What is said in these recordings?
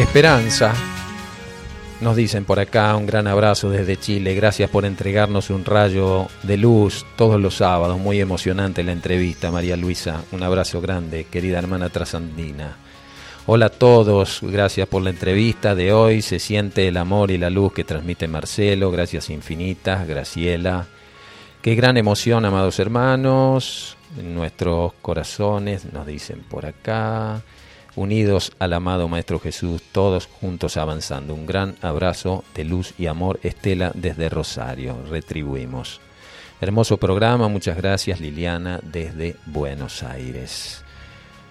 Esperanza. Nos dicen por acá un gran abrazo desde Chile. Gracias por entregarnos un rayo de luz todos los sábados. Muy emocionante la entrevista, María Luisa. Un abrazo grande, querida hermana trasandina. Hola a todos, gracias por la entrevista de hoy. Se siente el amor y la luz que transmite Marcelo. Gracias infinitas, Graciela. Qué gran emoción, amados hermanos. En nuestros corazones, nos dicen por acá unidos al amado Maestro Jesús, todos juntos avanzando. Un gran abrazo de luz y amor, Estela desde Rosario. Retribuimos. Hermoso programa, muchas gracias Liliana desde Buenos Aires.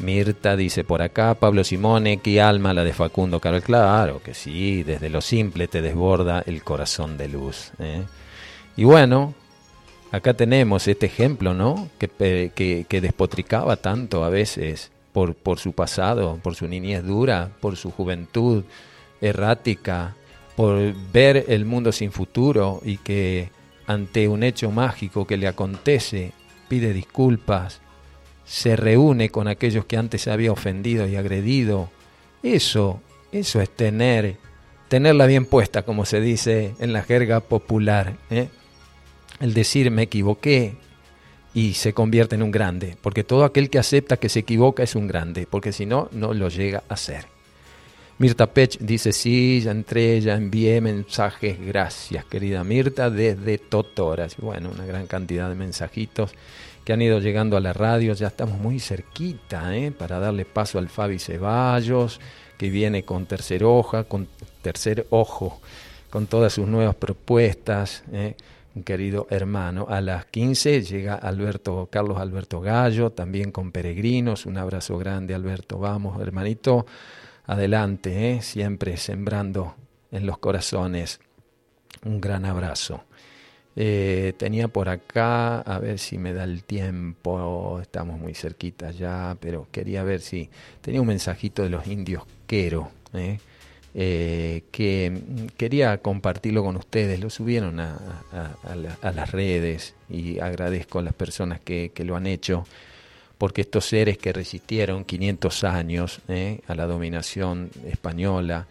Mirta dice por acá, Pablo Simone, qué alma la de Facundo Carol. Claro que sí, desde lo simple te desborda el corazón de luz. ¿eh? Y bueno, acá tenemos este ejemplo, ¿no? Que, que, que despotricaba tanto a veces por, su pasado, por su niñez dura, por su juventud errática, por ver el mundo sin futuro y que ante un hecho mágico que le acontece pide disculpas, se reúne con aquellos que antes había ofendido y agredido. Eso, eso es tener, tenerla bien puesta, como se dice en la jerga popular. ¿eh? El decir me equivoqué, y se convierte en un grande, porque todo aquel que acepta que se equivoca es un grande, porque si no, no lo llega a ser. Mirta Pech dice, sí, ya entré, ya envié mensajes, gracias querida Mirta, desde Totoras. Bueno, una gran cantidad de mensajitos que han ido llegando a la radio, ya estamos muy cerquita, ¿eh? para darle paso al Fabi Ceballos, que viene con tercer hoja, con tercer ojo, con todas sus nuevas propuestas. ¿eh? Querido hermano. A las 15 llega Alberto, Carlos Alberto Gallo, también con peregrinos. Un abrazo grande, Alberto. Vamos, hermanito, adelante, ¿eh? siempre sembrando en los corazones. Un gran abrazo. Eh, tenía por acá, a ver si me da el tiempo, estamos muy cerquita ya, pero quería ver si tenía un mensajito de los indios Quero. ¿eh? Eh, que quería compartirlo con ustedes. Lo subieron a, las redes y agradezco a las personas que, lo han hecho, porque estos seres que resistieron 500 años eh, a la dominación española,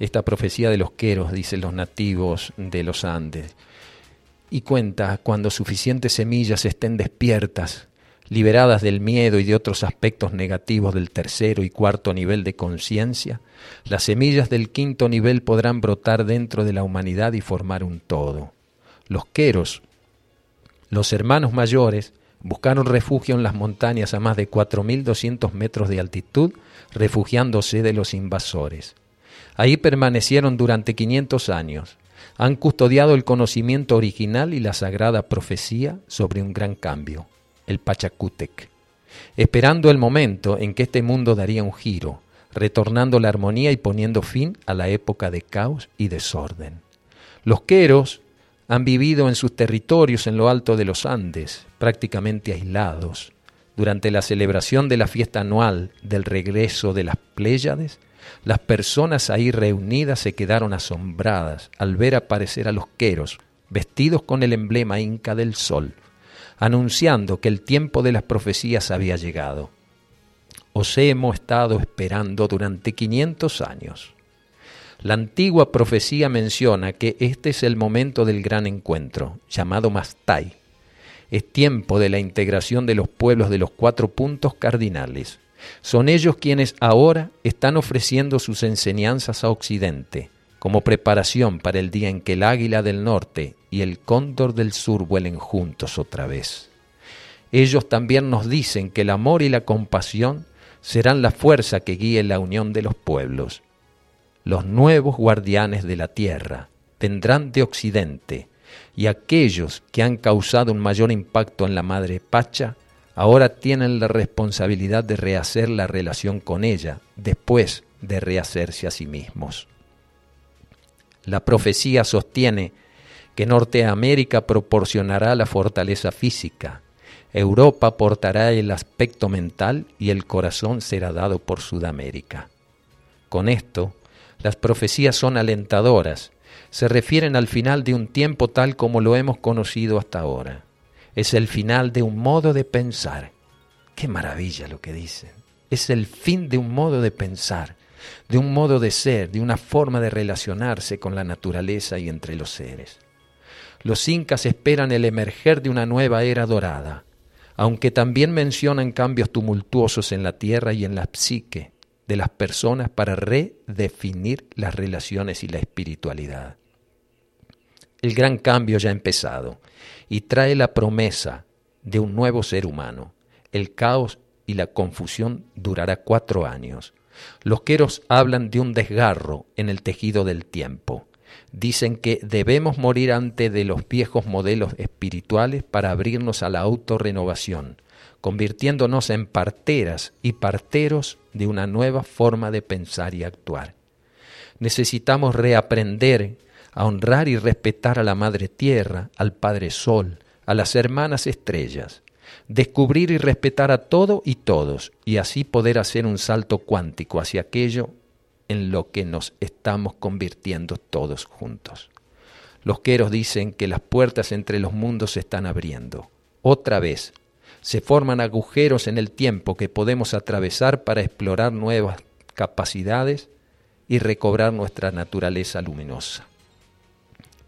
esta profecía de los queros, dicen los nativos de los Andes, y cuenta cuando suficientes semillas estén despiertas, liberadas del miedo y de otros aspectos negativos del tercero y cuarto nivel de conciencia, las semillas del quinto nivel podrán brotar dentro de la humanidad y formar un todo. Los queros, los hermanos mayores, buscaron refugio en las montañas a más de 4.200 metros de altitud, refugiándose de los invasores. Ahí permanecieron durante 500 años. Han custodiado el conocimiento original y la sagrada profecía sobre un gran cambio el Pachacútec, esperando el momento en que este mundo daría un giro, retornando la armonía y poniendo fin a la época de caos y desorden. Los queros han vivido en sus territorios en lo alto de los Andes, prácticamente aislados. Durante la celebración de la fiesta anual del regreso de las Pléyades, las personas ahí reunidas se quedaron asombradas al ver aparecer a los queros, vestidos con el emblema inca del sol, anunciando que el tiempo de las profecías había llegado. Os hemos estado esperando durante 500 años. La antigua profecía menciona que este es el momento del gran encuentro, llamado Mastai. Es tiempo de la integración de los pueblos de los cuatro puntos cardinales. Son ellos quienes ahora están ofreciendo sus enseñanzas a Occidente, como preparación para el día en que el águila del norte y el cóndor del sur vuelen juntos otra vez. Ellos también nos dicen que el amor y la compasión serán la fuerza que guíe la unión de los pueblos. Los nuevos guardianes de la tierra tendrán de Occidente, y aquellos que han causado un mayor impacto en la Madre Pacha, ahora tienen la responsabilidad de rehacer la relación con ella, después de rehacerse a sí mismos. La profecía sostiene que Norteamérica proporcionará la fortaleza física, Europa aportará el aspecto mental y el corazón será dado por Sudamérica. Con esto, las profecías son alentadoras, se refieren al final de un tiempo tal como lo hemos conocido hasta ahora. Es el final de un modo de pensar. Qué maravilla lo que dicen. Es el fin de un modo de pensar de un modo de ser, de una forma de relacionarse con la naturaleza y entre los seres. Los incas esperan el emerger de una nueva era dorada, aunque también mencionan cambios tumultuosos en la tierra y en la psique de las personas para redefinir las relaciones y la espiritualidad. El gran cambio ya ha empezado y trae la promesa de un nuevo ser humano. El caos y la confusión durará cuatro años. Los queros hablan de un desgarro en el tejido del tiempo. Dicen que debemos morir antes de los viejos modelos espirituales para abrirnos a la autorrenovación, convirtiéndonos en parteras y parteros de una nueva forma de pensar y actuar. Necesitamos reaprender a honrar y respetar a la Madre Tierra, al Padre Sol, a las hermanas estrellas, descubrir y respetar a todo y todos, y así poder hacer un salto cuántico hacia aquello en lo que nos estamos convirtiendo todos juntos. Los queros dicen que las puertas entre los mundos se están abriendo. Otra vez, se forman agujeros en el tiempo que podemos atravesar para explorar nuevas capacidades y recobrar nuestra naturaleza luminosa.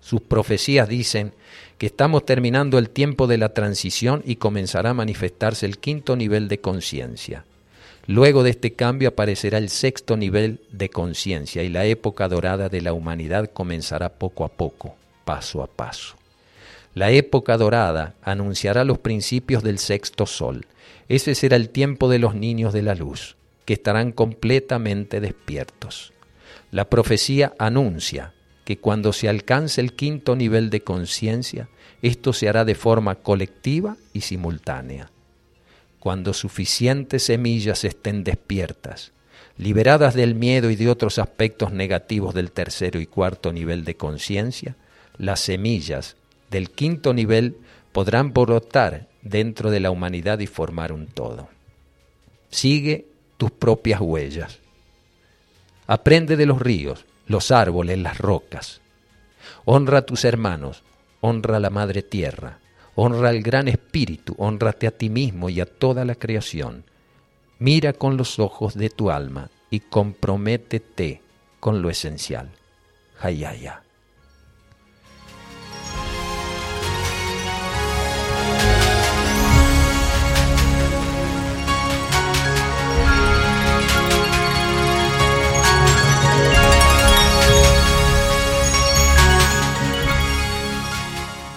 Sus profecías dicen que estamos terminando el tiempo de la transición y comenzará a manifestarse el quinto nivel de conciencia. Luego de este cambio aparecerá el sexto nivel de conciencia y la época dorada de la humanidad comenzará poco a poco, paso a paso. La época dorada anunciará los principios del sexto sol. Ese será el tiempo de los niños de la luz, que estarán completamente despiertos. La profecía anuncia que cuando se alcance el quinto nivel de conciencia, esto se hará de forma colectiva y simultánea. Cuando suficientes semillas estén despiertas, liberadas del miedo y de otros aspectos negativos del tercero y cuarto nivel de conciencia, las semillas del quinto nivel podrán brotar dentro de la humanidad y formar un todo. Sigue tus propias huellas. Aprende de los ríos, los árboles, las rocas. Honra a tus hermanos, honra a la Madre Tierra, honra al Gran Espíritu, honrate a ti mismo y a toda la creación. Mira con los ojos de tu alma y comprométete con lo esencial. Hayaya.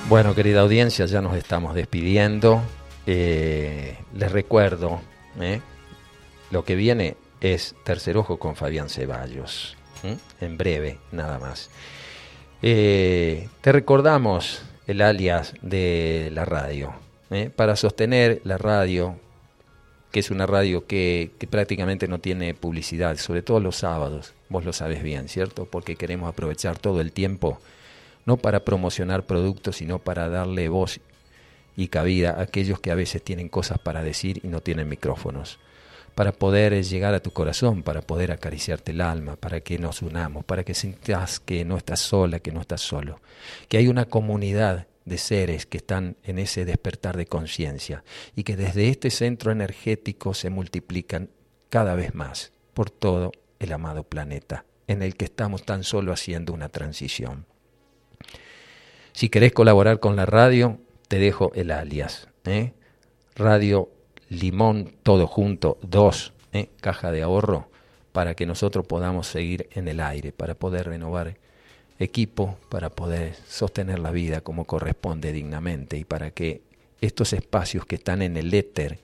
Bueno, querida audiencia, ya nos estamos despidiendo. Eh, les recuerdo, eh, lo que viene es Tercer Ojo con Fabián Ceballos. En breve, nada más. Eh, te recordamos el alias de la radio. Para sostener la radio, que es una radio que, que prácticamente no tiene publicidad, sobre todo los sábados, vos lo sabes bien, ¿cierto? Porque queremos aprovechar todo el tiempo no para promocionar productos, sino para darle voz y cabida a aquellos que a veces tienen cosas para decir y no tienen micrófonos, para poder llegar a tu corazón, para poder acariciarte el alma, para que nos unamos, para que sientas que no estás sola, que no estás solo, que hay una comunidad de seres que están en ese despertar de conciencia y que desde este centro energético se multiplican cada vez más por todo el amado planeta en el que estamos tan solo haciendo una transición. Si querés colaborar con la radio, te dejo el alias. ¿eh? Radio Limón, todo junto, dos, ¿eh? caja de ahorro, para que nosotros podamos seguir en el aire, para poder renovar equipo, para poder sostener la vida como corresponde dignamente y para que estos espacios que están en el éter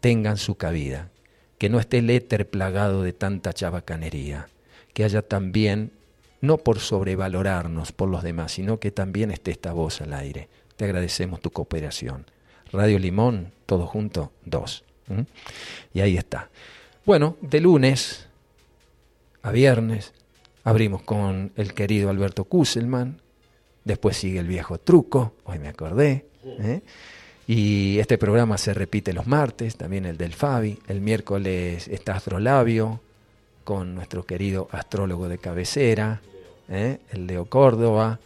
tengan su cabida, que no esté el éter plagado de tanta chabacanería, que haya también no por sobrevalorarnos por los demás, sino que también esté esta voz al aire. Te agradecemos tu cooperación. Radio Limón, todo junto, dos. Y ahí está. Bueno, de lunes a viernes abrimos con el querido Alberto Kusselman, después sigue el viejo truco, hoy me acordé. ¿eh? Y este programa se repite los martes, también el del Fabi. El miércoles está Astrolabio con nuestro querido astrólogo de cabecera, ¿eh? el Leo Córdoba,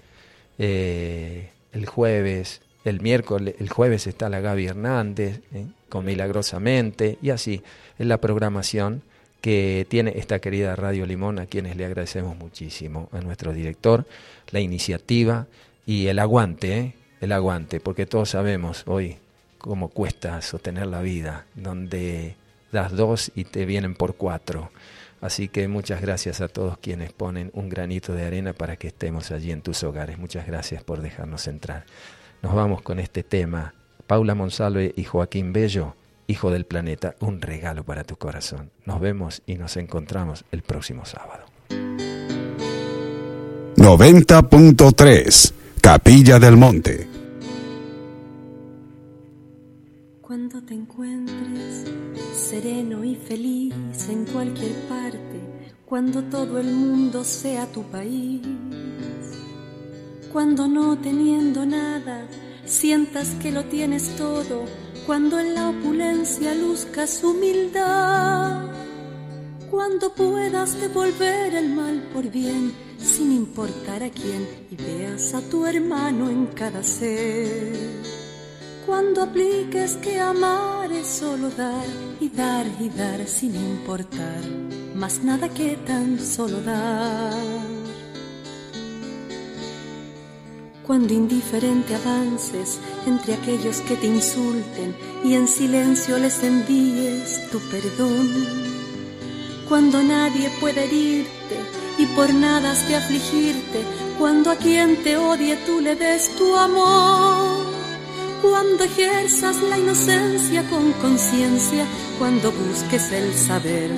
eh, el jueves, el miércoles, el jueves está la Gaby Hernández, ¿eh? con Milagrosamente, y así es la programación que tiene esta querida Radio Limón, a quienes le agradecemos muchísimo, a nuestro director, la iniciativa y el aguante, el aguante, porque todos sabemos hoy cómo cuesta sostener la vida, donde das dos y te vienen por cuatro. Así que muchas gracias a todos quienes ponen un granito de arena para que estemos allí en tus hogares. Muchas gracias por dejarnos entrar. Nos vamos con este tema. Paula Monsalve y Joaquín Bello Hijo del Planeta, un regalo para tu corazón. Nos vemos y nos encontramos el próximo sábado. 90.3 Capilla del Monte. Cuando te encuentres sereno y feliz en cualquier parte, cuando todo el mundo sea tu país, cuando no teniendo nada sientas que lo tienes todo, cuando en la opulencia luzcas humildad, cuando puedas devolver el mal por bien, sin importar a quién, y veas a tu hermano en cada ser. Cuando apliques que amar es solo dar y dar y dar sin importar más nada que tan solo dar. cuando indiferente avances entre aquellos que te insulten y en silencio les envíes tu perdón. Cuando nadie puede herirte y por nada has de afligirte, cuando a quien te odie tú le des tu amor. Cuando ejerzas la inocencia con conciencia, cuando busques el saber,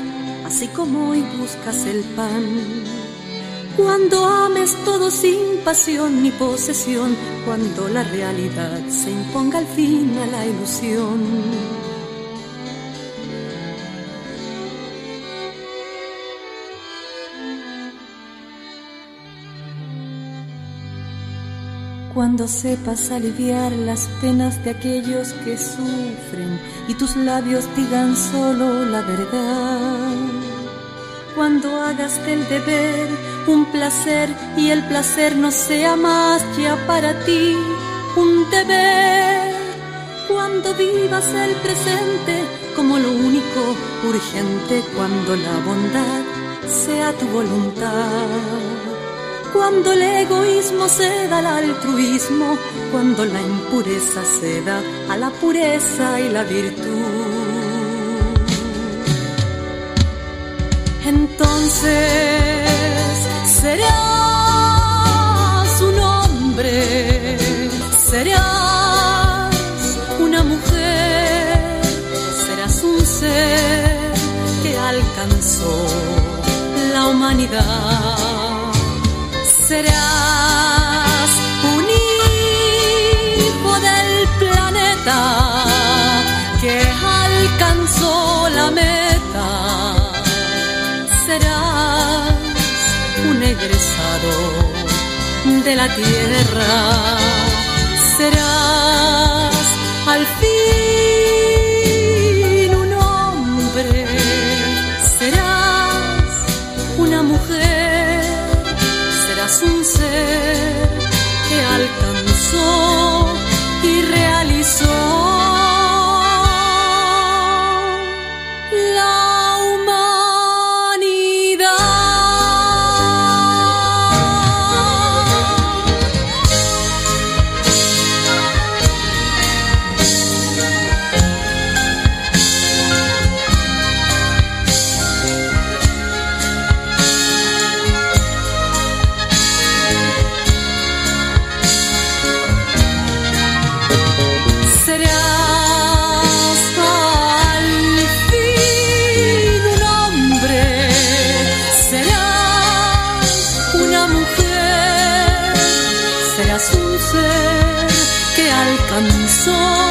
así como hoy buscas el pan cuando ames todo sin pasión ni posesión, cuando la realidad se imponga al fin a la ilusión. Cuando sepas aliviar las penas de aquellos que sufren y tus labios digan solo la verdad. Cuando hagas del deber un placer y el placer no sea más ya para ti un deber. Cuando vivas el presente como lo único urgente, cuando la bondad sea tu voluntad. Cuando el egoísmo ceda al altruismo, cuando la impureza ceda a la pureza y la virtud. Entonces serás un hombre, serás una mujer, serás un ser que alcanzó la humanidad. Serás un hijo del planeta que alcanzó la meta. Serás un egresado de la tierra. Serás al fin que alcanzó. corazón.